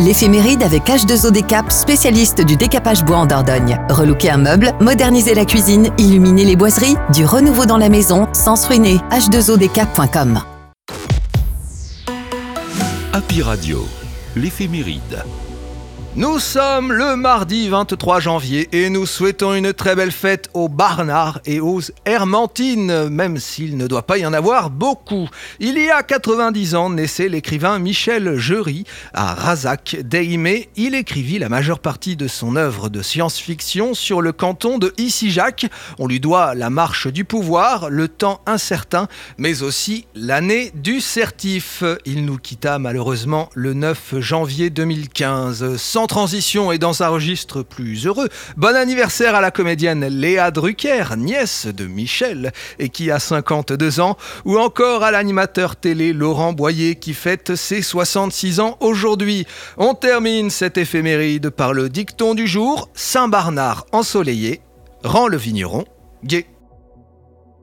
L'éphéméride avec H2O Décap, spécialiste du décapage bois en Dordogne. Relooker un meuble, moderniser la cuisine, illuminer les boiseries, du renouveau dans la maison sans se ruiner. H2ODécap.com Happy Radio, l'éphéméride. Nous sommes le mardi 23 janvier et nous souhaitons une très belle fête aux Barnards et aux Hermantines, même s'il ne doit pas y en avoir beaucoup. Il y a 90 ans naissait l'écrivain Michel Jury à Razac, Daimé. Il écrivit la majeure partie de son œuvre de science-fiction sur le canton de Issijac. On lui doit La marche du pouvoir, Le temps incertain, mais aussi l'année du certif. Il nous quitta malheureusement le 9 janvier 2015. Sans transition et dans un registre plus heureux, bon anniversaire à la comédienne Léa Drucker, nièce de Michel, et qui a 52 ans, ou encore à l'animateur télé Laurent Boyer qui fête ses 66 ans aujourd'hui. On termine cette éphéméride par le dicton du jour Saint-Barnard ensoleillé rend le vigneron gai.